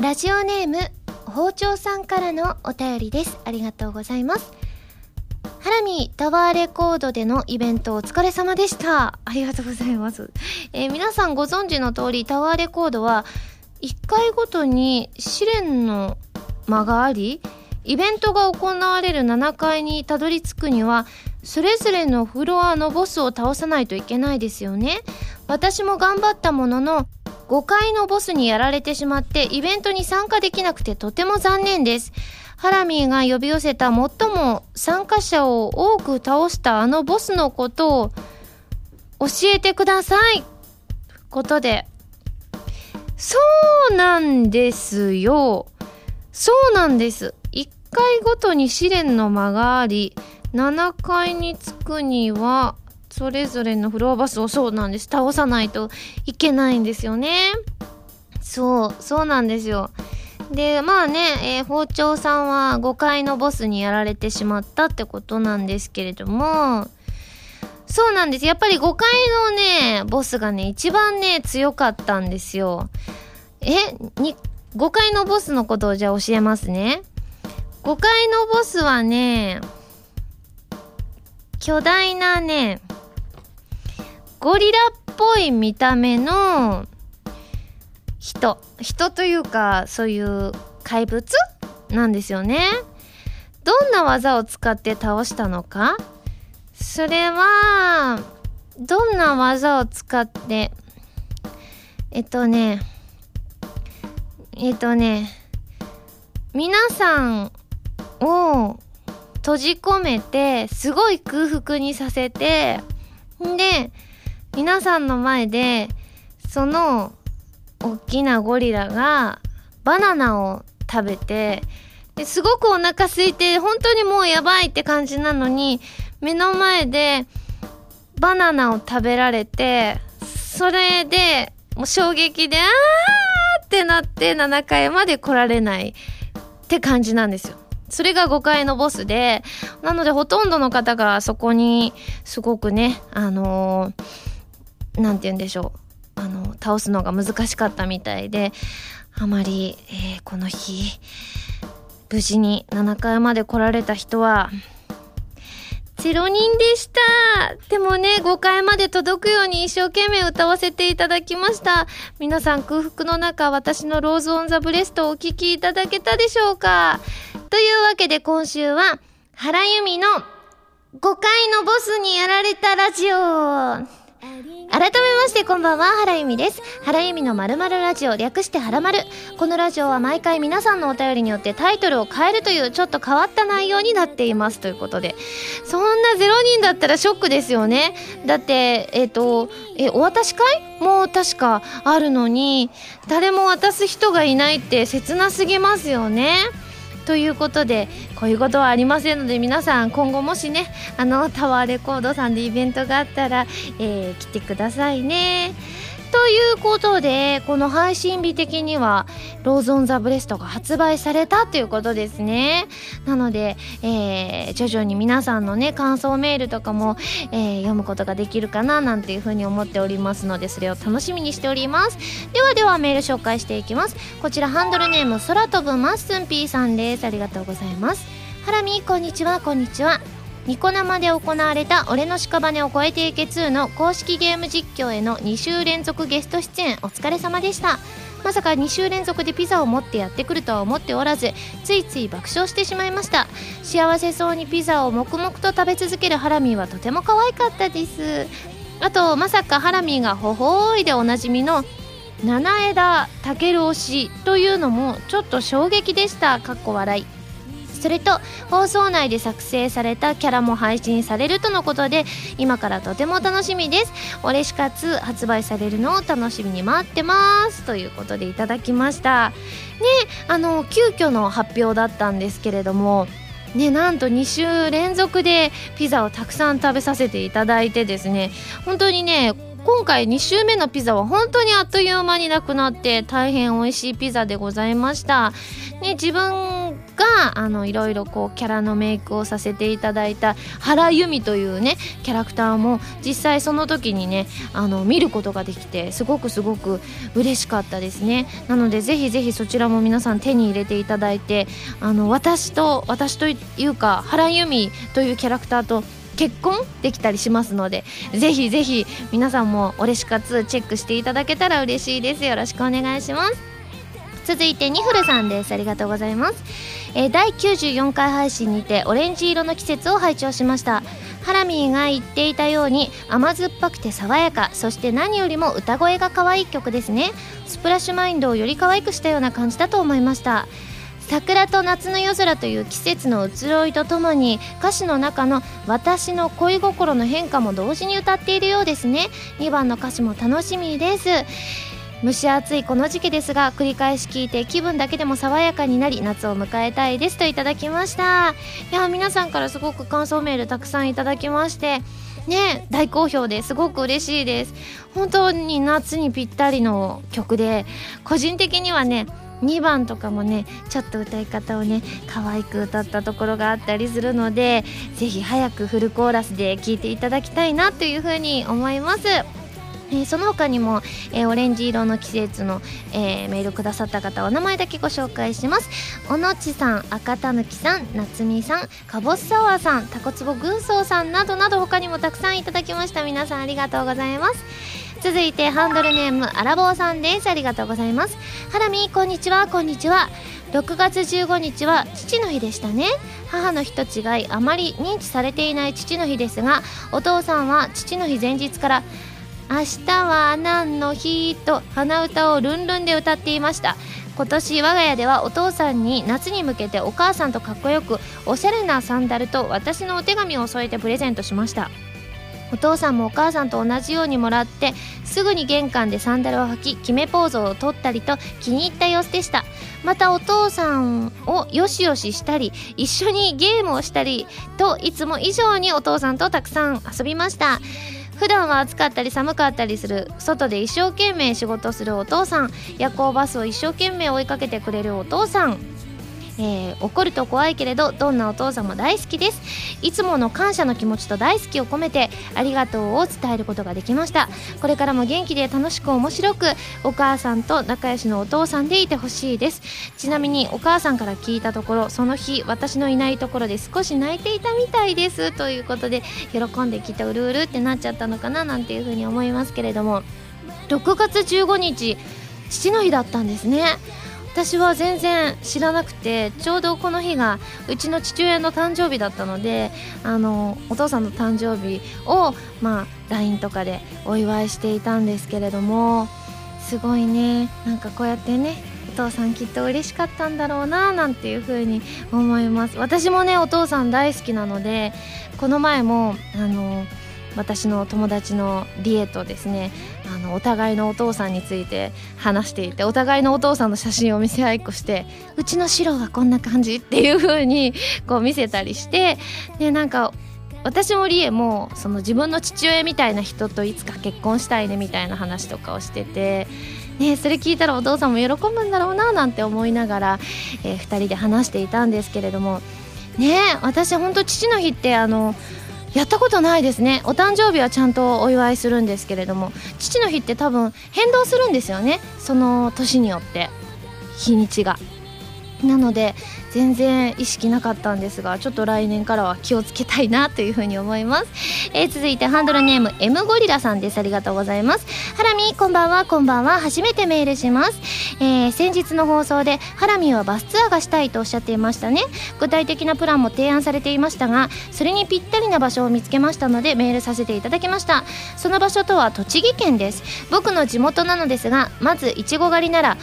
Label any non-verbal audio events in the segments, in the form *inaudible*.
ラジオネーム包丁さんからのお便りです。ありがとうございます。ハラミタワーレコードでのイベントお疲れ様でした。ありがとうございます、えー皆さんご存知の通りタワーレコードは1回ごとに試練の間がありイベントが行われる7階にたどり着くにはそれぞれのフロアのボスを倒さないといけないですよね。私も頑張ったものの5階のボスにやられてしまってイベントに参加できなくてとても残念です。ハラミーが呼び寄せた最も参加者を多く倒したあのボスのことを教えてください。ことでそうなんですよ。そうなんです。1回ごとに試練の間があり7階に着くにはそれぞれのフロアバスをそうなんです。倒さないといけないんですよね。そうそうなんですよ。でまあね、えー包丁さんは5階のボスにやられてしまったってことなんですけれども。そうなんです。やっぱり5階のねボスがね一番ね強かったんですよ。えに5階のボスのことをじゃあ教えますね。5階のボスはね巨大なねゴリラっぽい見た目の人。人というかそういう怪物なんですよね。どんな技を使って倒したのか。それはどんな技を使ってえっとねえっとね皆さんを閉じ込めてすごい空腹にさせてで皆さんの前でその大きなゴリラがバナナを食べてですごくお腹空いて本当にもうやばいって感じなのに目の前でバナナを食べられてそれでもう衝撃であーってなって7階まで来られないって感じなんですよ。それが5階のボスで、なのでほとんどの方がそこにすごくね、あのーなんて言うんでしょう。あの、倒すのが難しかったみたいで、あまり、えーこの日、無事に7階まで来られた人は、0人でした。でもね、5階まで届くように一生懸命歌わせていただきました。皆さん空腹の中、私の Rose on the breast をお聴きいただけたでしょうかというわけで今週は、原由実の5階のボスにやられたラジオ。改めましてこんばんは、原由実です。原由実のまるまるラジオ、略してはらまる。このラジオは毎回皆さんのお便りによってタイトルを変えるというちょっと変わった内容になっていますということで。そんな0人だったらショックですよね。だって、えっ、と、え、お渡し会？もう確かあるのに、誰も渡す人がいないって切なすぎますよね。ということでこういうことはありませんので皆さん今後もしねあのタワーレコードさんでイベントがあったら、えー来てくださいね。ということでこの配信日的には Rose on the breast が発売されたということですね。なので、えー徐々に皆さんのね感想メールとかも、えー読むことができるかななんていうふうに思っておりますのでそれを楽しみにしております。ではではメール紹介していきます。こちらハンドルネーム空飛ぶマッスンピーさんです。ありがとうございます。ハラミこんにちはこんにちは。ニコ生で行われた「俺の屍を越えていけ2」の公式ゲーム実況への2週連続ゲスト出演お疲れ様でした。まさか2週連続でピザを持ってやってくるとは思っておらずついつい爆笑してしまいました。幸せそうにピザを黙々と食べ続けるハラミーはとても可愛かったです。あとまさかハラミーがほほーいでおなじみの七枝たける推しというのもちょっと衝撃でした。かっこ笑い。それと放送内で作成されたキャラも配信されるとのことで今からとても楽しみです。俺しかつ発売されるのを楽しみに待ってますということでいただきました。ねあの急遽の発表だったんですけれどもね、なんと2週連続でピザをたくさん食べさせていただいてですね本当にね今回2週目のピザは本当にあっという間になくなって大変美味しいピザでございました。ね自分があのいろいろこうキャラのメイクをさせていただいた原由美というねキャラクターも実際その時にねあの見ることができてすごくすごく嬉しかったですね。なのでぜひぜひそちらも皆さん手に入れていただいてあの私と私というか原由美というキャラクターと結婚できたりしますのでぜひぜひ皆さんもオレシ活チェックしていただけたら嬉しいです。よろしくお願いします。続いてニフルさんです。ありがとうございます、えー、第94回配信にてオレンジ色の季節を拝聴しました。ハラミーが言っていたように甘酸っぱくて爽やかそして何よりも歌声が可愛い曲ですね。スプラッシュマインドをより可愛くしたような感じだと思いました。桜と夏の夜空という季節の移ろいとともに歌詞の中の私の恋心の変化も同時に歌っているようですね。2番の歌詞も楽しみです。蒸し暑いこの時期ですが繰り返し聞いて気分だけでも爽やかになり夏を迎えたいですといただきました。いや皆さんからすごく感想メールたくさんいただきましてね大好評ですごく嬉しいです。本当に夏にぴったりの曲で個人的にはね2番とかもねちょっと歌い方をね可愛く歌ったところがあったりするのでぜひ早くフルコーラスで聴いていただきたいなというふうに思います。えー、その他にも、えー、オレンジ色の季節の、えー、メールくださった方お名前だけご紹介します。おのちさん赤たぬきさんなつみさんかぼすサワーさんたこつぼ軍曹さんなどなど他にもたくさんいただきました。皆さんありがとうございます。続いてハンドルネームあらぼうさんです。ありがとうございます。ハラミこんにちは。こんにちは。6月15日は父の日でしたね。母の日と違いあまり認知されていない父の日ですがお父さんは父の日前日から明日は何の日？と鼻歌をルンルンで歌っていました。今年我が家ではお父さんに夏に向けてお母さんとかっこよくおしゃれなサンダルと私のお手紙を添えてプレゼントしました。お父さんもお母さんと同じようにもらってすぐに玄関でサンダルを履き決めポーズを取ったりと気に入った様子でした。またお父さんをよしよししたり一緒にゲームをしたりといつも以上にお父さんとたくさん遊びました。普段は暑かったり寒かったりする外で一生懸命仕事するお父さん夜行バスを一生懸命追いかけてくれるお父さん。えー、怒ると怖いけれどどんなお父さんも大好きです。いつもの感謝の気持ちと大好きを込めてありがとうを伝えることができました。これからも元気で楽しく面白くお母さんと仲良しのお父さんでいてほしいです。ちなみにお母さんから聞いたところその日私のいないところで少し泣いていたみたいです。ということで喜んできてうるうるってなっちゃったのかななんていうふうに思いますけれども。6月15日父の日だったんですね。私は全然知らなくてちょうどこの日がうちの父親の誕生日だったのであのお父さんの誕生日を、まあ、LINE とかでお祝いしていたんですけれどもすごいねなんかこうやってねお父さんきっと嬉しかったんだろうななんていう風に思います。私もねお父さん大好きなのでこの前もあの私の友達のリエとですねあのお互いのお父さんについて話していてお互いのお父さんの写真を見せ合いっこしてうちの白はこんな感じ？っていう風にこう見せたりしてでなんか私もリエもその自分の父親みたいな人といつか結婚したいねみたいな話とかをしてて。ね、それ聞いたらお父さんも喜ぶんだろうななんて思いながら、えー、2人で話していたんですけれどもね私本当父の日ってあのやったことないですね。お誕生日はちゃんとお祝いするんですけれども父の日って多分変動するんですよね。その年によって。日にちが。なので全然意識なかったんですがちょっと来年からは気をつけたいなというふうに思います、えー、続いてハンドルネーム M ゴリラさんです。ありがとうございます。ハラミこんばんはこんばんは。初めてメールします、えー、先日の放送でハラミはバスツアーがしたいとおっしゃっていましたね。具体的なプランも提案されていましたがそれにぴったりな場所を見つけましたのでメールさせていただきました。その場所とは栃木県です。僕の地元なのですがまずいちご狩りなら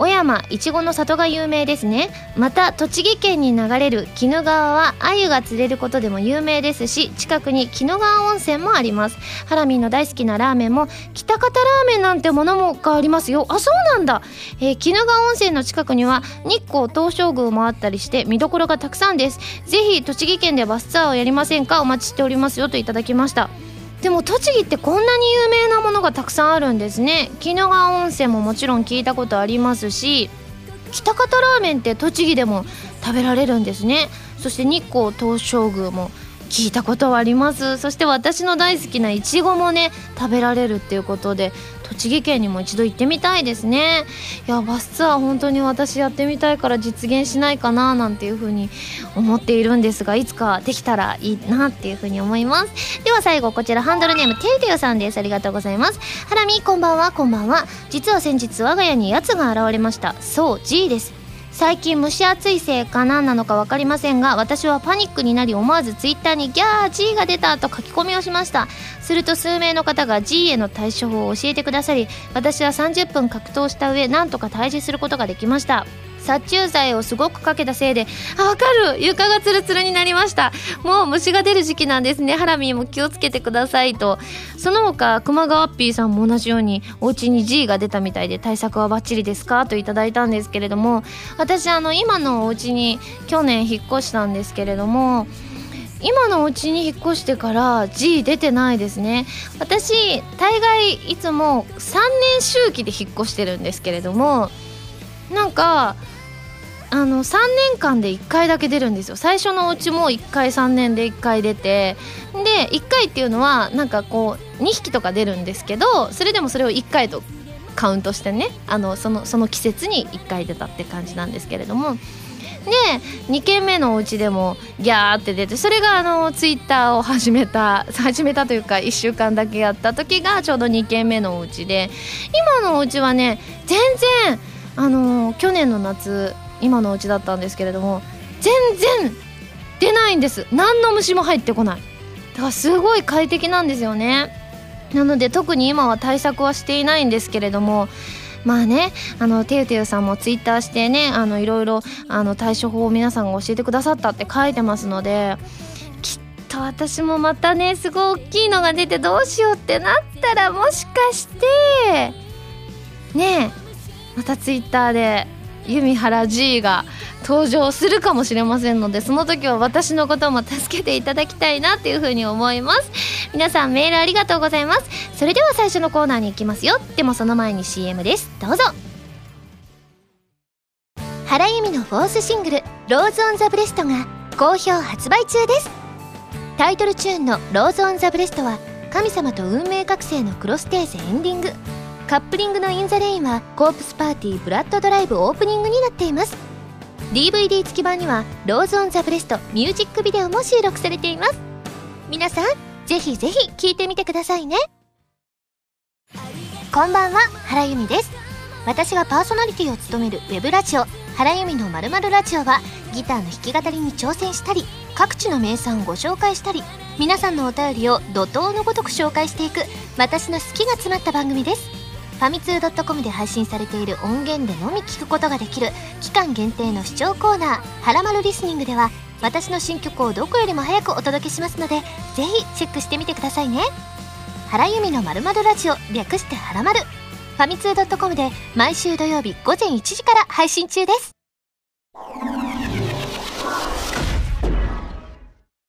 小山いちごの里が有名ですね。また栃木県に流れる鬼怒川は鮎が釣れることでも有名ですし近くに鬼怒川温泉もあります。ハラミーの大好きなラーメンも北方ラーメンなんてものもがありますよ。あそうなんだ、えー、鬼怒川温泉の近くには日光東照宮もあったりして見どころがたくさんです。ぜひ栃木県でバスツアーをやりませんか？お待ちしておりますよといただきました。でも栃木ってこんなに有名なものがたくさんあるんですね。鬼怒川温泉ももちろん聞いたことありますし北方ラーメンって栃木でも食べられるんですね。そして日光東照宮も聞いたことはあります。そして私の大好きないちごもね食べられるっていうことで栃木県にも一度行ってみたいですね。いやバスツアー本当に私やってみたいから実現しないかななんていうふうに思っているんですがいつかできたらいいなっていうふうに思います。では最後こちらハンドルネームていてよさんです。ありがとうございます。ハラミこんばんはこんばんは。実は先日我が家にやつが現れました。そう G です。最近蒸し暑いせいか何なのか分かりませんが私はパニックになり思わずツイッターに「ギャー G が出た!」と書き込みをしましたすると数名の方が G への対処法を教えてくださり私は30分格闘した上なんとか退治することができました殺虫剤をすごくかけたせいであわかる。床がツルツルになりました。もう虫が出る時期なんですね。ハラミーも気をつけてくださいと。その他熊川ピーさんも同じようにお家に G が出たみたいで対策はバッチリですか？といただいたんですけれども私あの今のお家に去年引っ越したんですけれども今のお家に引っ越してから G 出てないですね。私大概いつも3年周期で引っ越してるんですけれどもなんかあの3年間で1回だけ出るんですよ。最初のうちも1回3年で1回出て。で1回っていうのはなんかこう2匹とか出るんですけどそれでもそれを1回とカウントしてねあのそのその季節に1回出たって感じなんですけれども。で2軒目のお家でもギャーって出てそれがあのツイッターを始めた始めたというか1週間だけやった時がちょうど2軒目のお家で。今のお家はね全然あの去年の夏今のうちだったんですけれども全然出ないんです。何の虫も入ってこない。だからすごい快適なんですよね。なので特に今は対策はしていないんですけれどもまあねあのてゆてゆさんもツイッターしてねあのいろいろあの対処法を皆さんが教えてくださったって書いてますのできっと私もまたねすごい大きいのが出てどうしようってなったらもしかしてねまたツイッターで弓原 G が登場するかもしれませんのでその時は私のことも助けていただきたいなっていうふうに思います。皆さんメールありがとうございます。それでは最初のコーナーに行きますよ。でもその前に CM です。どうぞ。原由実のフォースシングル「Rose on the breast」が好評発売中です。タイトルチューンの「Rose on the breast」は神様と運命覚醒のクロステーゼエンディング。カップリングの「 In the rain」はコープスパーティーブラッドドライブオープニングになっています。DVD 付き版には「Rose on the breast」ミュージックビデオも収録されています。皆さんぜひぜひ聴いてみてくださいね。こんばんは原由美です。私がパーソナリティを務めるウェブラジオ「原由美のまるラジオ」はギターの弾き語りに挑戦したり各地の名産をご紹介したり皆さんのお便りを怒涛のごとく紹介していく私の好きが詰まった番組です。ファミツー .com で配信されている音源でのみ聞くことができる期間限定の視聴コーナー「はらまるリスニング」では私の新曲をどこよりも早くお届けしますのでぜひチェックしてみてくださいね。原由美のまるまるラジオ略してはらまる。ファミツー .com で毎週土曜日午前1時から配信中です。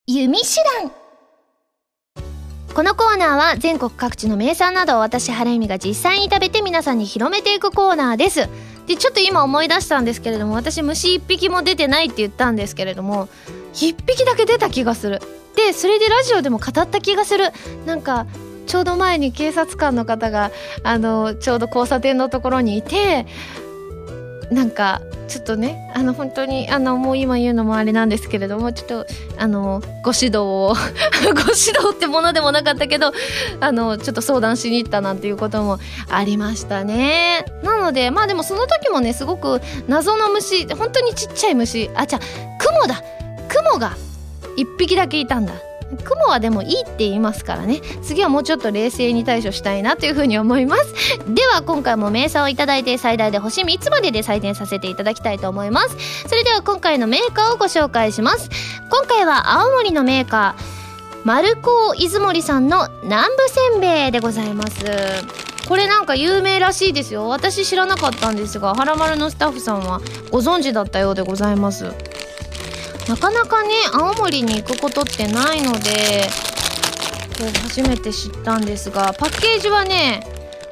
弓手段。このコーナーは全国各地の名産などを私原由美が実際に食べて皆さんに広めていくコーナーです。でちょっと今思い出したんですけれども私虫1匹も出てないって言ったんですけれども1匹だけ出た気がする。でそれでラジオでも語った気がする。なんかちょうど前に警察官の方があのちょうど交差点のところにいてなんかちょっとねあの本当にあのもう今言うのもあれなんですけれどもちょっとあのご指導を *laughs* ご指導ってものでもなかったけどあのちょっと相談しに行ったなんていうこともありましたね。なのでまあでもその時もねすごく謎の虫本当にちっちゃい虫あじゃあ雲だ。雲が1匹だけいたんだ。雲はでもいいって言いますからね。次はもうちょっと冷静に対処したいなというふうに思います。では今回も名産をいただいて最大で星3つまでで採点させていただきたいと思います。それでは今回のメーカーをご紹介します。今回は青森のメーカー丸高出森さんの南部せんべいでございます。これなんか有名らしいですよ。私知らなかったんですがはらまるのスタッフさんはご存知だったようでございます。なかなかね青森に行くことってないので今日初めて知ったんですがパッケージはね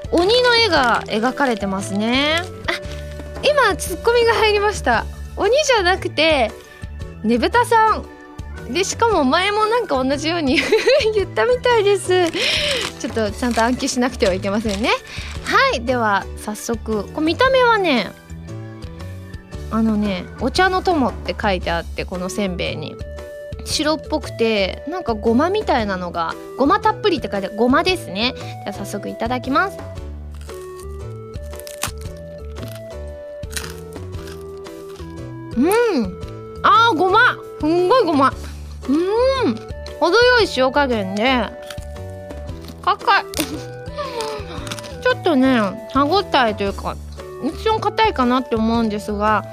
鬼の絵が描かれてますね。あ今ツッコミが入りました。鬼じゃなくてねぶたさん。でしかも前もなんか同じように *laughs* 言ったみたいです。ちょっとちゃんと暗記しなくてはいけませんね。はいでは早速こ見た目はねあのね「お茶の友」って書いてあってこのせんべいに。白っぽくてなんかごまみたいなのがごまたっぷりって書いてある。ごまですね。じゃ早速いただきます。うん。あーごま。すんごいごま。うん。程よい塩加減で。かかい。*laughs* ちょっとね歯ごたえというか一瞬硬いかなって思うんですが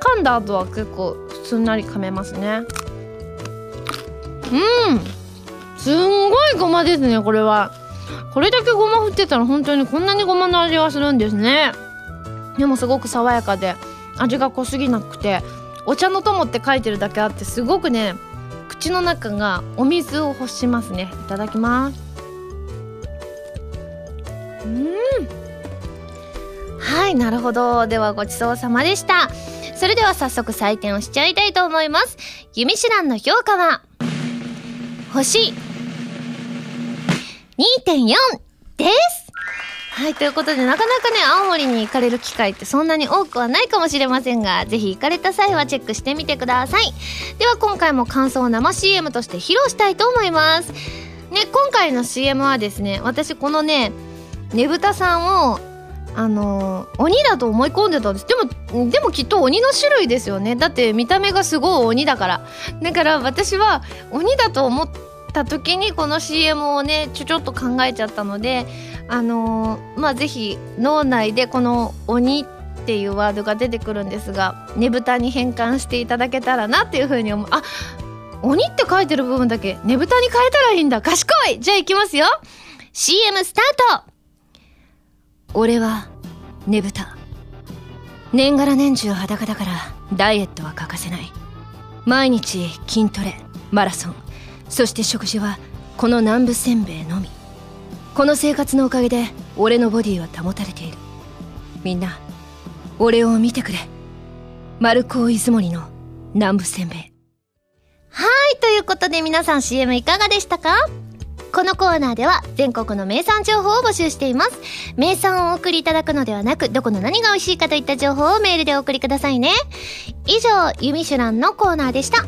噛んだ後は結構すんなり噛めますね。うん。すんごいごまですねこれは。これだけごま振ってたら本当にこんなにごまの味がするんですね。でもすごく爽やかで味が濃すぎなくてお茶の友って書いてるだけあってすごくね口の中がお水を欲しますね。いただきます。うん。はいなるほどではごちそうさまでしたそれでは早速採点をしちゃいたいと思いますユミシュランの評価は星2.4ですはい、ということで、なかなかね、青森に行かれる機会ってそんなに多くはないかもしれませんが、ぜひ行かれた際はチェックしてみてください。では、今回も感想を生 CM として披露したいと思います。ね、今回の CM はですね、私このね、ねぶたさんを、あの、鬼だと思い込んでたんです。でも、でもきっと鬼の種類ですよね。だって見た目がすごい鬼だから。だから私は鬼だと思った時にこの CM をね、ちょちょっと考えちゃったので、あの、まあぜひ脳内でこの「鬼」っていうワードが出てくるんですがねぶたに変換していただけたらなっていうふうに思うあ鬼って書いてる部分だけねぶたに変えたらいいんだ賢いじゃあいきますよ CM スタート俺はねぶた。年がら年中裸だからダイエットは欠かせない。毎日筋トレマラソン。そして食事はこの南部せんべいのみ。この生活のおかげで俺のボディは保たれている。みんな俺を見てくれ。丸高出雲の南部せんべい。はいということで皆さん CM いかがでしたか？このコーナーでは全国の名産情報を募集しています。名産をお送りいただくのではなく、どこの何が美味しいかといった情報をメールでお送りくださいね。以上、ユミシュランのコーナーでした。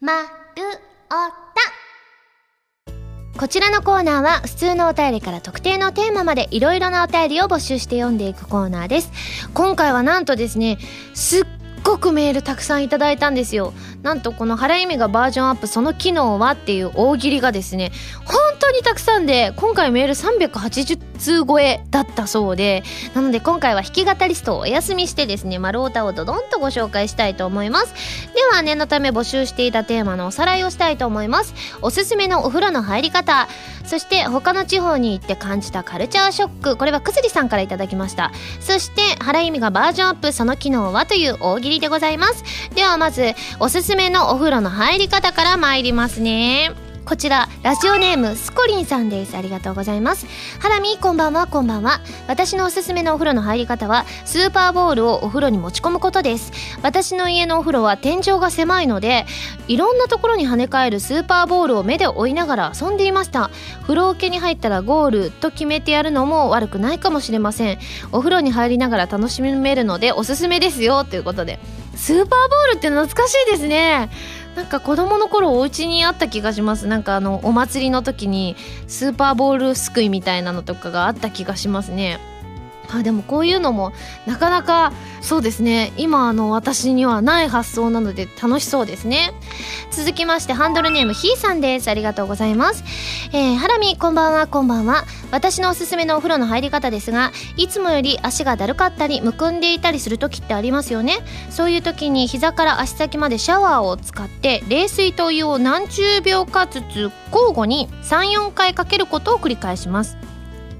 まるおたこちらのコーナーは普通のお便りから特定のテーマまでいろいろなお便りを募集して読んでいくコーナーです。今回はなんとですねすっごくメールたくさんいただいたんですよ。なんとこの原由美がバージョンアップその機能はっていう大喜利がですね本当にたくさんで今回メール380通超えだったそうでなので今回は弾き語りストをお休みしてですね丸太をドドンとご紹介したいと思います。では念のため募集していたテーマのおさらいをしたいと思います。おすすめのお風呂の入り方そして他の地方に行って感じたカルチャーショックこれはくすりさんから頂きました。そして原由美がバージョンアップその機能はという大喜利でございます。ではまずおすすめのお風呂の入り方から参りますね。こちらラジオネームスコリンさんです。ありがとうございます。ハラミこんばんはこんばんは。私のおすすめのお風呂の入り方はスーパーボールをお風呂に持ち込むことです。私の家のお風呂は天井が狭いのでいろんなところに跳ね返るスーパーボールを目で追いながら遊んでいました。風呂桶に入ったらゴールと決めてやるのも悪くないかもしれません。お風呂に入りながら楽しめるのでおすすめですよ。ということで。スーパーボールって懐かしいですね。なんか子供の頃お家にあった気がします。なんかあのお祭りの時にスーパーボールすくいみたいなのとかがあった気がしますね。あでもこういうのもなかなかそうですね。今あの私にはない発想なので楽しそうですね。続きましてハンドルネームひーさんです。ありがとうございます。えー、ハラミこんばんはこんばんは。私のおすすめのお風呂の入り方ですがいつもより足がだるかったりむくんでいたりする時ってありますよね。そういう時に膝から足先までシャワーを使って冷水とお湯を何十秒かずつ交互に34回かけることを繰り返します。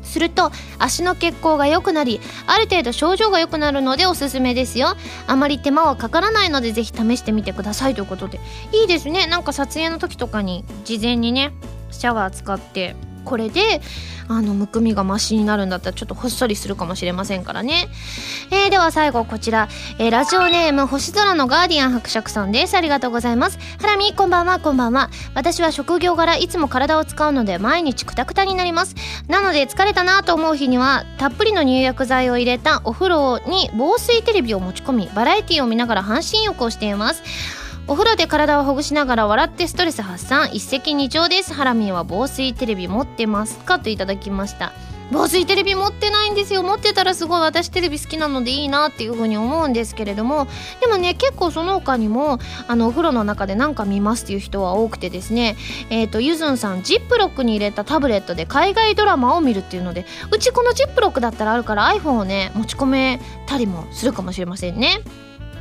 すると足の血行が良くなりある程度症状が良くなるのでおすすめですよ。あまり手間はかからないのでぜひ試してみてくださいということで。いいですね。なんか撮影の時とかに事前にねシャワー使ってこれであのむくみがマシになるんだったらちょっとほっそりするかもしれませんからね、えー、では最後こちら、えー、ラジオネーム星空のガーディアン伯爵さんです。ありがとうございます。ハラミこんばんは。こんばんは。私は職業柄いつも体を使うので毎日クタクタになります。なので疲れたなと思う日にはたっぷりの入浴剤を入れたお風呂に防水テレビを持ち込みバラエティを見ながら半身浴をしています。お風呂で体をほぐしながら笑ってストレス発散。一石二鳥です。ハラミーは防水テレビ持ってますか？といただきました。防水テレビ持ってないんですよ。持ってたらすごい。私テレビ好きなのでいいなっていう風に思うんですけれども。でもね結構その他にもあのお風呂の中で何か見ますっていう人は多くてですね。えっ、ー、とゆずんさんジップロックに入れたタブレットで海外ドラマを見るっていうのでうちこのジップロックだったらあるから iPhone をね持ち込めたりもするかもしれませんね。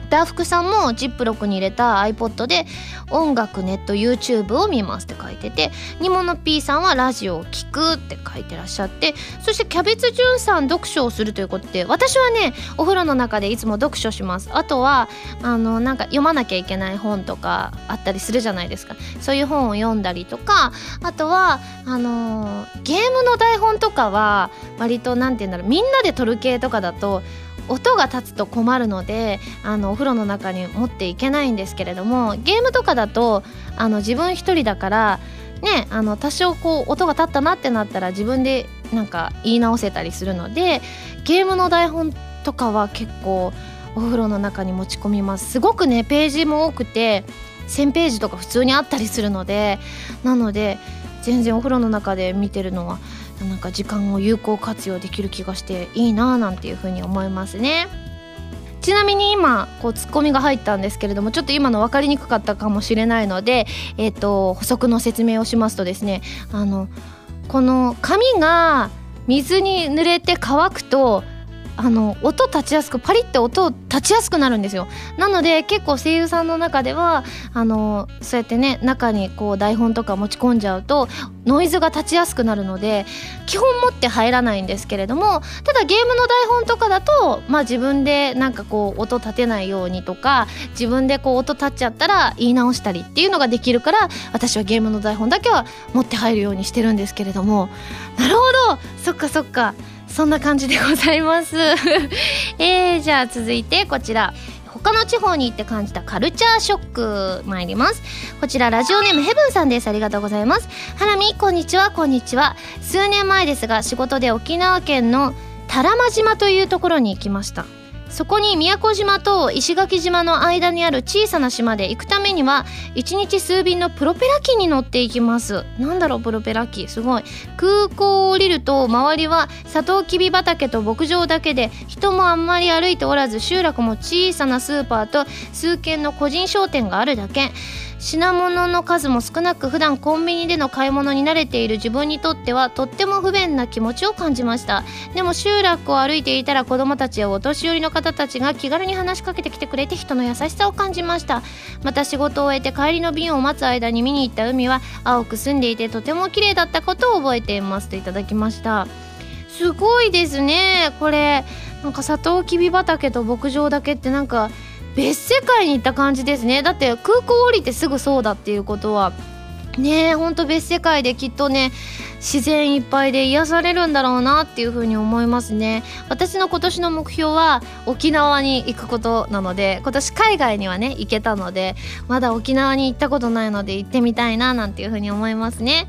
ダーフクさんもジップロックに入れた iPod で音楽ネット YouTube を見ますって書いてて煮物 P さんはラジオを聴くって書いてらっしゃってそしてキャベツジュンさん読書をするということで私はねお風呂の中でいつも読書します。あとはあのなんか読まなきゃいけない本とかあったりするじゃないですか。そういう本を読んだりとかあとはあのゲームの台本とかは割と何て言うんだろうみんなで撮る系とかだと音が立つと困るのであのお風呂の中に持っていけないんですけれどもゲームとかだとあの自分一人だからねあの多少こう音が立ったなってなったら自分でなんか言い直せたりするのでゲームの台本とかは結構お風呂の中に持ち込みます。すごくねページも多くて1000ページとか普通にあったりするのでなので全然お風呂の中で見てるのはなんか時間を有効活用できる気がしていいなぁなんていうふうに思いますね。ちなみに今こうツッコミが入ったんですけれどもちょっと今の分かりにくかったかもしれないので、えーと、補足の説明をしますとですねあのこの紙が水に濡れて乾くとあの音立ちやすくパリって音立ちやすくなるんですよ。なので結構声優さんの中ではあのそうやってね中にこう台本とか持ち込んじゃうとノイズが立ちやすくなるので基本持って入らないんですけれどもただゲームの台本とかだとまあ自分でなんかこう音立てないようにとか自分でこう音立っちゃったら言い直したりっていうのができるから私はゲームの台本だけは持って入るようにしてるんですけれども。なるほど！そっかそっか。そんな感じでございます。*laughs* えー、じゃあ続いてこちら。他の地方に行って感じたカルチャーショック参ります。こちらラジオネームヘブンさんです。ありがとうございます。ハラミこんにちは。こんにちは。数年前ですが仕事で沖縄県の多良間島というところに行きました。そこに宮古島と石垣島の間にある小さな島で行くためには1日数便のプロペラ機に乗っていきます。なんだろうプロペラ機？すごい。空港を降りると周りはサトウキビ畑と牧場だけで人もあんまり歩いておらず集落も小さなスーパーと数軒の個人商店があるだけ。品物の数も少なく普段コンビニでの買い物に慣れている自分にとってはとっても不便な気持ちを感じました。でも集落を歩いていたら子供たちやお年寄りの方たちが気軽に話しかけてきてくれて人の優しさを感じました。また仕事を終えて帰りの便を待つ間に見に行った海は青く澄んでいてとても綺麗だったことを覚えています。といただきました。すごいですね。これなんかサトウキビ畑と牧場だけってなんか別世界に行った感じですね。だって空港降りてすぐそうだっていうことはねえほんと別世界できっとね自然いっぱいで癒されるんだろうなっていうふうに思いますね。私の今年の目標は沖縄に行くことなので今年海外にはね行けたのでまだ沖縄に行ったことないので行ってみたいななんていうふうに思いますね。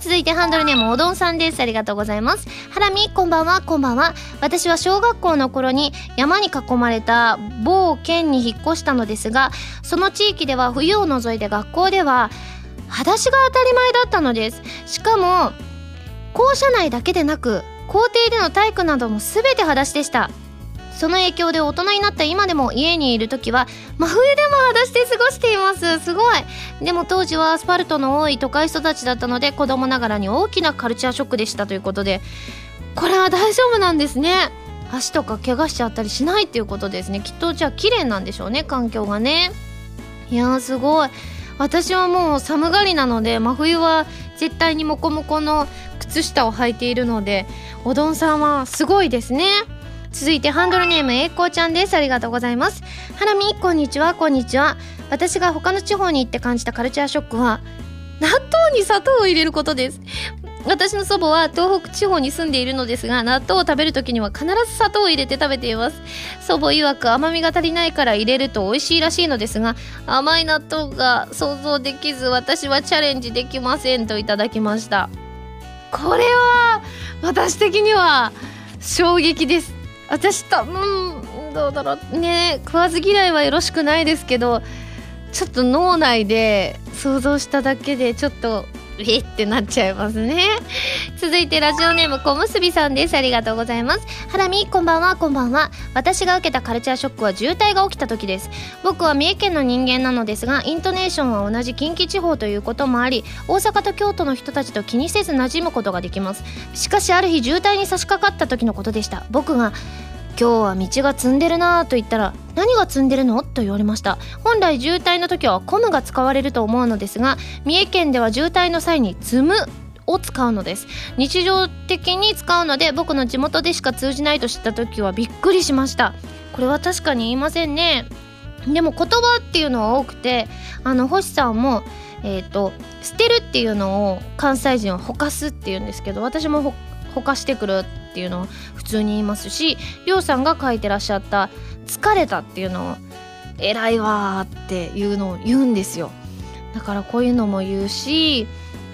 続いてハンドルネームおどんさんです。ありがとうございます。ハラミこんばんは。こんばんは。私は小学校の頃に山に囲まれた某県に引っ越したのですがその地域では冬を除いて学校では裸足が当たり前だったのです。しかも校舎内だけでなく校庭での体育なども全て裸足でした。その影響で大人になった今でも家にいる時は真冬でも裸足で過ごしています。すごい。でも当時はアスファルトの多い都会育ちだったので子供ながらに大きなカルチャーショックでしたということでこれは大丈夫なんですね。足とか怪我しちゃったりしないっていうことですね。きっとじゃあ綺麗なんでしょうね環境がね。いやーすごい。私はもう寒がりなので真冬は絶対にモコモコの靴下を履いているのでおどんさんはすごいですね。続いてハンドルネームえいこうちゃんです。ありがとうございます。ハラミこんにちは。こんにちは。私が他の地方に行って感じたカルチャーショックは納豆に砂糖を入れることです。私の祖母は東北地方に住んでいるのですが納豆を食べる時には必ず砂糖を入れて食べています。祖母曰く甘みが足りないから入れると美味しいらしいのですが甘い納豆が想像できず私はチャレンジできませんといただきました。これは私的には衝撃です。私多分どうだろう。ね食わず嫌いはよろしくないですけどちょっと脳内で想像しただけでちょっとえってなっちゃいますね。続いてラジオネーム小結びさんです。ありがとうございます。ハラミこんばんはこんばんは。私が受けたカルチャーショックは渋滞が起きた時です。僕は三重県の人間なのですがイントネーションは同じ近畿地方ということもあり大阪と京都の人たちと気にせず馴染むことができます。しかしある日渋滞に差し掛かった時のことでした。僕が今日は道が積んでるなぁと言ったら何が積んでるのと言われました。本来渋滞の時はコムが使われると思うのですが三重県では渋滞の際に積むを使うのです。日常的に使うので僕の地元でしか通じないと知った時はびっくりしました。これは確かに言いませんね。でも言葉っていうのは多くてあの星さんもえっ、ー、と捨てるっていうのを関西人はほかすっていうんですけど私もほかしてくるっていうのを普通に言いますしりょうさんが書いてらっしゃった「疲れた」っていうのを「偉いわ」っていうのを言うんですよ。だからこういうのも言うし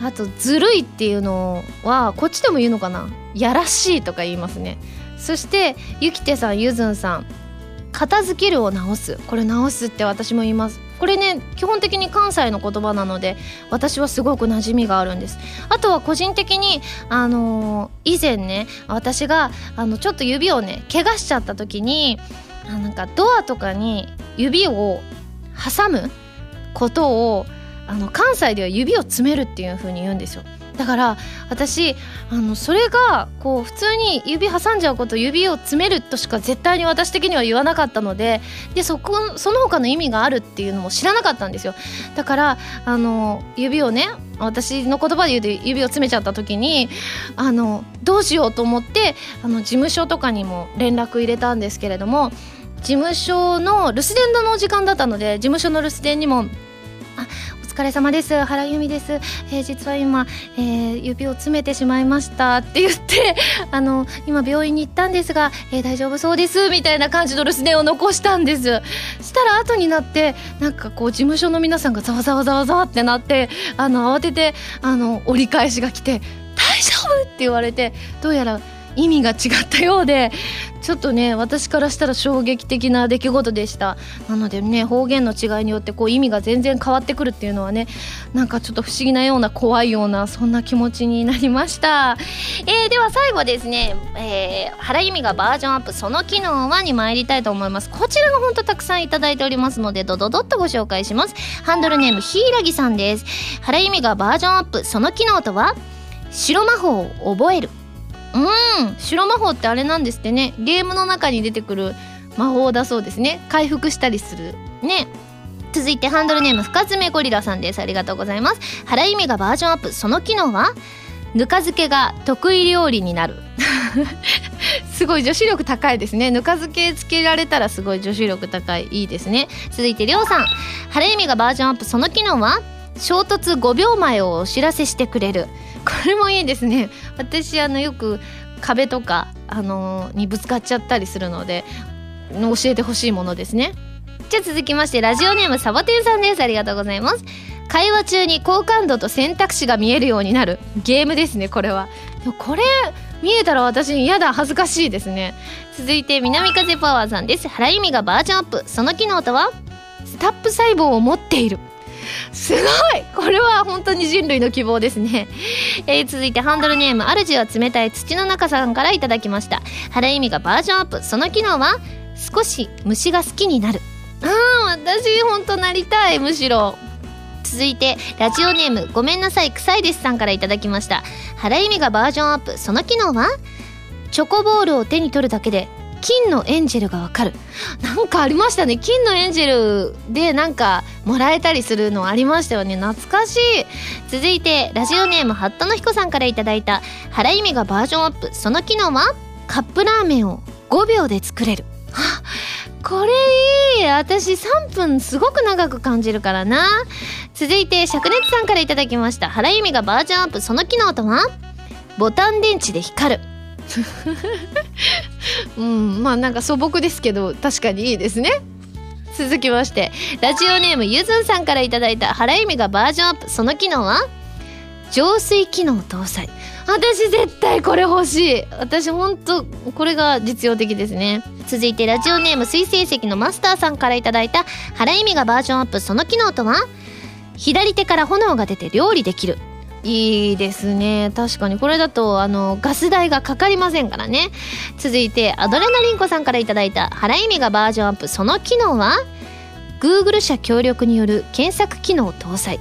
あと「ずるい」っていうのはこっちでも言うのかな「やらしい」とか言いますね。そしてゆきてさんゆずんさん「片付ける」を直すこれ直すって私も言います。これね基本的に関西の言葉なので私はすごく馴染みがあるんです。あとは個人的にあのー、以前ね私があのちょっと指をね怪我しちゃった時になんかドアとかに指を挟むことをあの関西では指を詰めるっていう風に言うんですよ。だから私あのそれがこう普通に指挟んじゃうこと指を詰めるとしか絶対に私的には言わなかったのででそこその他の意味があるっていうのも知らなかったんですよ。だからあの指をね私の言葉で言うと指を詰めちゃった時にあのどうしようと思ってあの事務所とかにも連絡入れたんですけれども事務所の留守電の時間だったので事務所の留守電にもあ疲れ様です原由美です、えー、実は今、えー、指を詰めてしまいましたって言って *laughs* あの今病院に行ったんですが、えー、大丈夫そうですみたいな感じの留守電を残したんですしたら後になってなんかこう事務所の皆さんがざわざわざわざわってなってあの慌ててあの折り返しが来て「大丈夫!」って言われてどうやら意味が違ったようでちょっとね私からしたら衝撃的な出来事でした。なのでね方言の違いによってこう意味が全然変わってくるっていうのはねなんかちょっと不思議なような怖いようなそんな気持ちになりました、えー、では最後ですね、えー、原由美がバージョンアップその機能はに参りたいと思います。こちらがほんとたくさんいただいておりますのでドドドッとご紹介します。ハンドルネームひいらぎさんです。原由美がバージョンアップその機能とは？白魔法を覚える。うん白魔法ってあれなんですってね。ゲームの中に出てくる魔法だそうですね。回復したりする。ね。続いてハンドルネーム深爪ゴリラさんです。ありがとうございます。原由美がバージョンアップ。その機能は？ぬか漬けが得意料理になる。*laughs* すごい女子力高いですね。ぬか漬けつけられたらすごい女子力高いいいですね。続いてりょうさん。原由美がバージョンアップ。その機能は？衝突5秒前をお知らせしてくれる。これもいいですね。私あのよく壁とか、あの、にぶつかっちゃったりするので教えてほしいものですね。じゃあ続きましてラジオネームサボテンさんです。ありがとうございます。会話中に好感度と選択肢が見えるようになる。ゲームですねこれは。これ見えたら私嫌だ恥ずかしいですね。続いて南風パワーさんです。原由美がバージョンアップ。その機能とは？スタップ細胞を持っている。すごい。これは本当に人類の希望ですね、えー、続いてハンドルネーム主は冷たい土の中さんからいただきました。原由美がバージョンアップ。その機能は少し虫が好きになる。ああ私本当なりたいむしろ。続いてラジオネームごめんなさい臭いですさんからいただきました。原由美がバージョンアップ。その機能はチョコボールを手に取るだけで金のエンジェルがわかる。なんかありましたね。金のエンジェルでなんかもらえたりするのありましたよね。懐かしい。続いてラジオネームハットの彦さんから頂いた原由美がバージョンアップ。その機能はカップラーメンを5秒で作れる。はこれいい。私3分すごく長く感じるからな。続いて灼熱さんから頂きました。原由美がバージョンアップ。その機能とは？ボタン電池で光る。*laughs* うんまあなんか素朴ですけど確かにいいですね。続きましてラジオネームゆずんさんから頂いた原由美がバージョンアップ。その機能は？浄水機能搭載。私絶対これ欲しい。私ほんとこれが実用的ですね。続いてラジオネーム水星石のマスターさんから頂いた原由美がバージョンアップ。その機能とは？左手から炎が出て料理できる。いいですね。確かに。これだとあのガス代がかかりませんからね。続いてアドレナリンコさんから頂いた原由美がバージョンアップ。その機能は Google 社協力による検索機能搭載。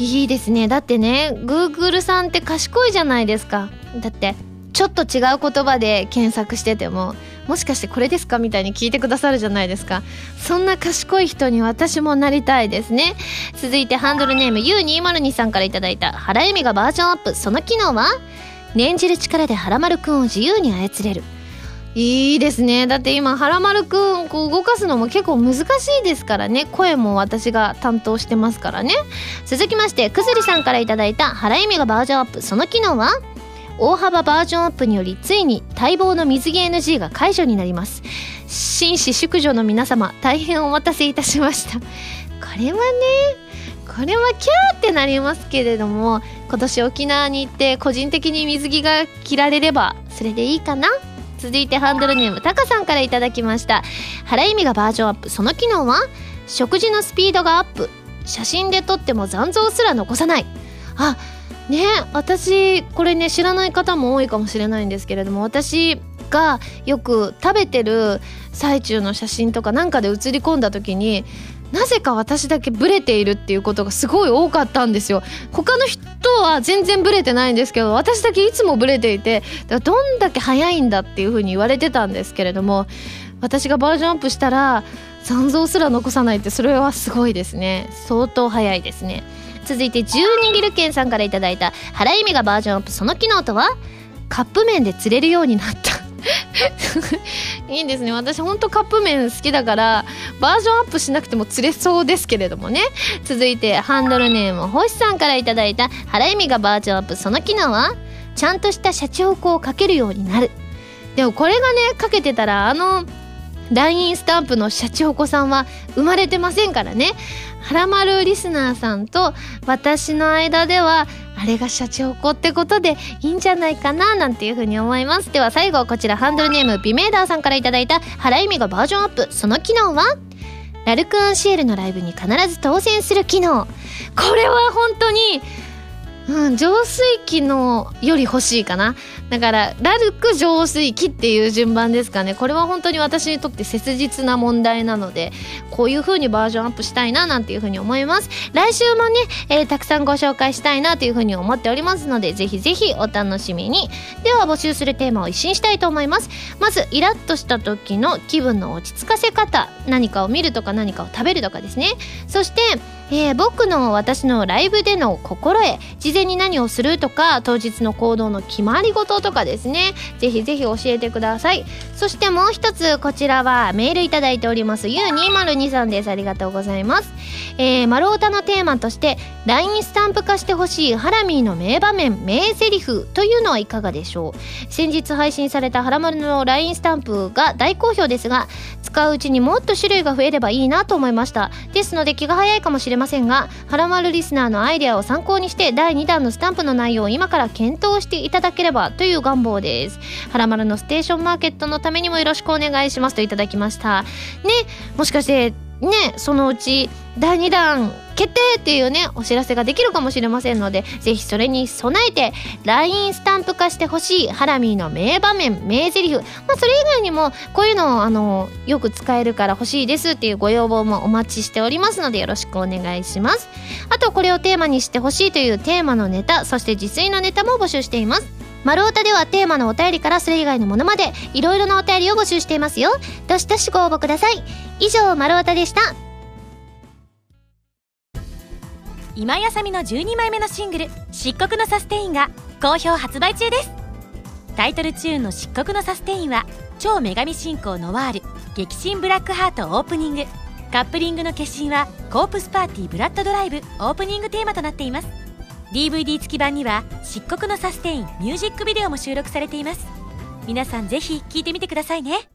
いいですね。だってね Google さんって賢いじゃないですか。だってちょっと違う言葉で検索しててももしかしてこれですかみたいに聞いてくださるじゃないですか。そんな賢い人に私もなりたいですね。続いてハンドルネーム U202 さんから頂いた原由美がバージョンアップ。その機能は？念じる力で原丸くんを自由に操れる。いいですね。だって今原丸くんこう動かすのも結構難しいですからね。声も私が担当してますからね。続きましてくずりさんから頂いた原由美がバージョンアップ。その機能は？大幅バージョンアップによりついに待望の水着 NG が解除になります紳士淑女の皆様大変お待たせいたしました。*laughs* これはねこれはキャーってなりますけれども今年沖縄に行って個人的に水着が着られればそれでいいかな？続いてハンドルネームタカさんから頂きました。原由美がバージョンアップその機能は？食事のスピードがアップ。写真で撮っても残像すら残さない。あね私これね知らない方も多いかもしれないんですけれども私がよく食べてる最中の写真とかなんかで写り込んだ時になぜか私だけブレているっていうことがすごい多かったんですよ。他の人は全然ブレてないんですけど私だけいつもブレていてどんだけ早いんだっていう風に言われてたんですけれども私がバージョンアップしたら残像すら残さないってそれはすごいですね。相当早いですね。続いて十二ギルケンさんから頂いた原由美がバージョンアップ。その機能とは？カップ麺で釣れるようになった。*laughs* いいんですね。私ほんとカップ麺好きだからバージョンアップしなくても釣れそうですけれどもね。続いてハンドルネーム星さんから頂いた原由美がバージョンアップ。その機能は？ちゃんとしたシャチホコをかけるようになる。でもこれがねかけてたらあの LINE スタンプのシャチホコさんは生まれてませんからね。はらまるリスナーさんと私の間ではあれがシャチホコってことでいいんじゃないかななんていうふうに思います。では最後こちらハンドルネームビメーダーさんから頂いた原由美がバージョンアップ。その機能はラルクアンシエルのライブに必ず当選する機能。これは本当にうん、浄水器のより欲しいかな。だからラルク浄水器っていう順番ですかね。これは本当に私にとって切実な問題なのでこういう風にバージョンアップしたいななんていう風に思います。来週もね、えー、たくさんご紹介したいなという風に思っておりますのでぜひぜひお楽しみに。では募集するテーマを一新したいと思います。まずイラッとした時の気分の落ち着かせ方何かを見るとか何かを食べるとかですね。そしてえー、僕の私のライブでの心得事前に何をするとか当日の行動の決まり事とかですね。ぜひぜひ教えてください。そしてもう一つこちらはメールいただいております。U202 さんです。ありがとうございます。えー、丸太のテーマとして LINE スタンプ化してほしいハラミーの名場面名台詞というのはいかがでしょう。先日配信されたハラマルの LINE スタンプが大好評ですが使ううちにもっと種類が増えればいいなと思いました。ですので気が早いかもしれませんがはらまるリスナーのアイデアを参考にして第2弾のスタンプの内容を今から検討していただければといういう願望です。はらまるのステーションマーケットのためにもよろしくお願いしますといただきました。ねもしかしてねそのうち第2弾決定っていうねお知らせができるかもしれませんのでぜひそれに備えて LINE スタンプ化してほしいハラミーの名場面名台詞まあそれ以外にもこういうのをあのよく使えるから欲しいですっていうご要望もお待ちしておりますのでよろしくお願いします。あとこれをテーマにしてほしいというテーマのネタそして自炊のネタも募集しています。丸太ではテーマのお便りからそれ以外のものまでいろいろなお便りを募集していますよ。どしどしご応募ください。以上丸太でした。今やさみの12枚目のシングル「漆黒のサステイン」が好評発売中です。タイトルチューンの「漆黒のサステイン」は超女神進行ノワール激震ブラックハートオープニング。カップリングの決心はコープスパーティーブラッドドライブオープニングテーマとなっています。DVD 付き版には漆黒のサステインミュージックビデオも収録されています。皆さんぜひ聴いてみてくださいね。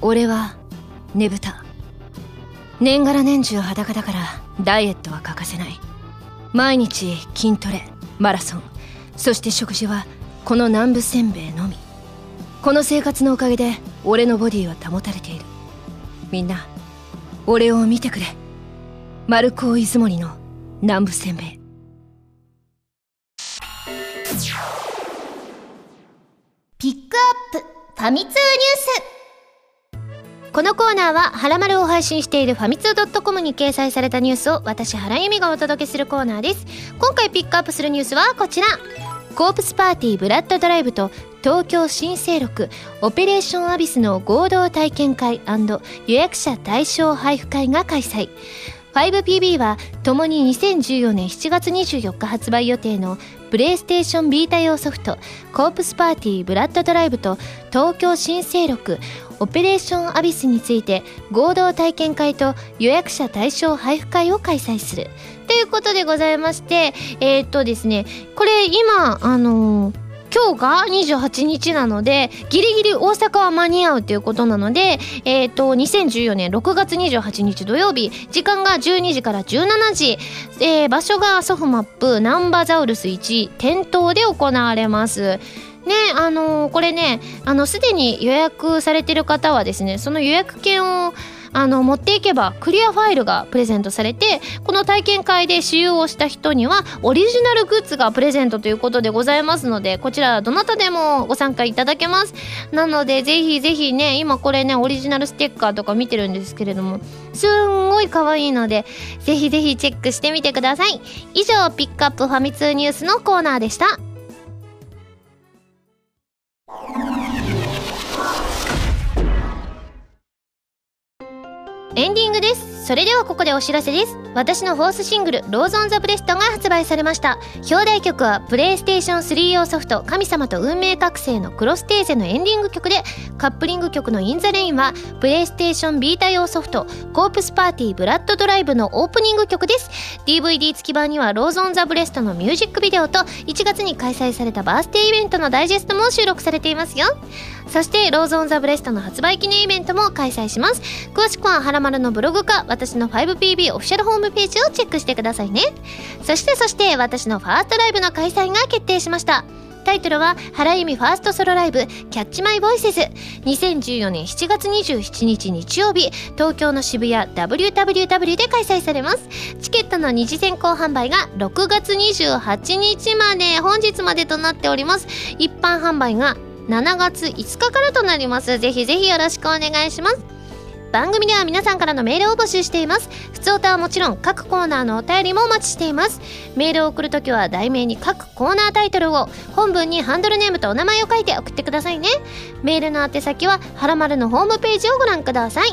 俺はねぶた。年がら年中裸だからダイエットは欠かせない。毎日筋トレマラソン。そして食事はこの南部せんべいのみ。この生活のおかげで俺のボディは保たれている。みんな俺を見てくれ。丸高出雲の南部せんべい。ピックアップファミ通ニュース。このコーナーは「はらまる」を配信しているファミツー .com に掲載されたニュースを私原由美がお届けするコーナーです。今回ピックアップするニュースはこちら。コープスパーティーブラッドドライブと東京新勢力オペレーションアビスの合同体験会予約者対象配布会が開催。5PB は共に2014年7月24日発売予定のプレイステーションビータ用ソフトコープスパーティーブラッドドライブと東京新勢力オペレーションアビスについて合同体験会と予約者対象配布会を開催する。ということでございましてえー、っとですねこれ今あのー今日が28日なのでギリギリ大阪は間に合うということなので、えっ、ー、と2014年6月28日土曜日時間が12時から17時、えー、場所がソフマップナンバザウルス1店頭で行われます。ねあのー、これねあのすでに予約されてる方はですねその予約券をあの持っていけばクリアファイルがプレゼントされてこの体験会で使用をした人にはオリジナルグッズがプレゼントということでございますのでこちらどなたでもご参加いただけます。なのでぜひぜひね今これねオリジナルステッカーとか見てるんですけれどもすんごい可愛いのでぜひぜひチェックしてみてください。以上ピックアップファミ通ニュースのコーナーでした。エンディングです。それではここでお知らせです。私のフォースシングル「ローズ・オン・ザ・ブレスト」が発売されました。表題曲はプレイステーション3用ソフト「神様と運命覚醒」のクロステーゼのエンディング曲でカップリング曲の「イン・ザ・レイン」はプレイステーションヴィータ用ソフト「コープスパーティー・ブラッド・ドライブ」のオープニング曲です。DVD 付き版には「ローズ・オン・ザ・ブレスト」のミュージックビデオと1月に開催されたバースデーイベントのダイジェストも収録されていますよ。そしてローズ・オン・ザ・ブレストの発売記念イベントも開催します。詳しくははらまるのブログか私の 5PB オフィシャルホームページをチェックしてくださいね。そしてそして私のファーストライブの開催が決定しました。タイトルは原由美ファーストソロライブキャッチマイボイセス2014年7月27日日曜日東京の渋谷 WWW で開催されます。チケットの二次先行販売が6月28日まで本日までとなっております。一般販売が7月5日からとなります。ぜひぜひよろしくお願いします。番組では皆さんからのメールを募集しています。普通歌はもちろん各コーナーのお便りもお待ちしています。メールを送るときは題名に各コーナータイトルを本文にハンドルネームとお名前を書いて送ってくださいね。メールの宛先ははらまるのホームページをご覧ください。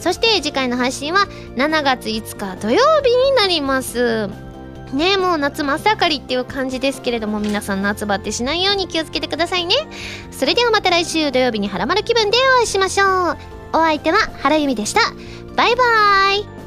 そして次回の配信は7月5日土曜日になります。ねもう夏真っ盛りっていう感じですけれども皆さん夏バテしないように気をつけてくださいね。それではまた来週土曜日にハラマル気分でお会いしましょう。お相手は原由美でした。バイバーイ。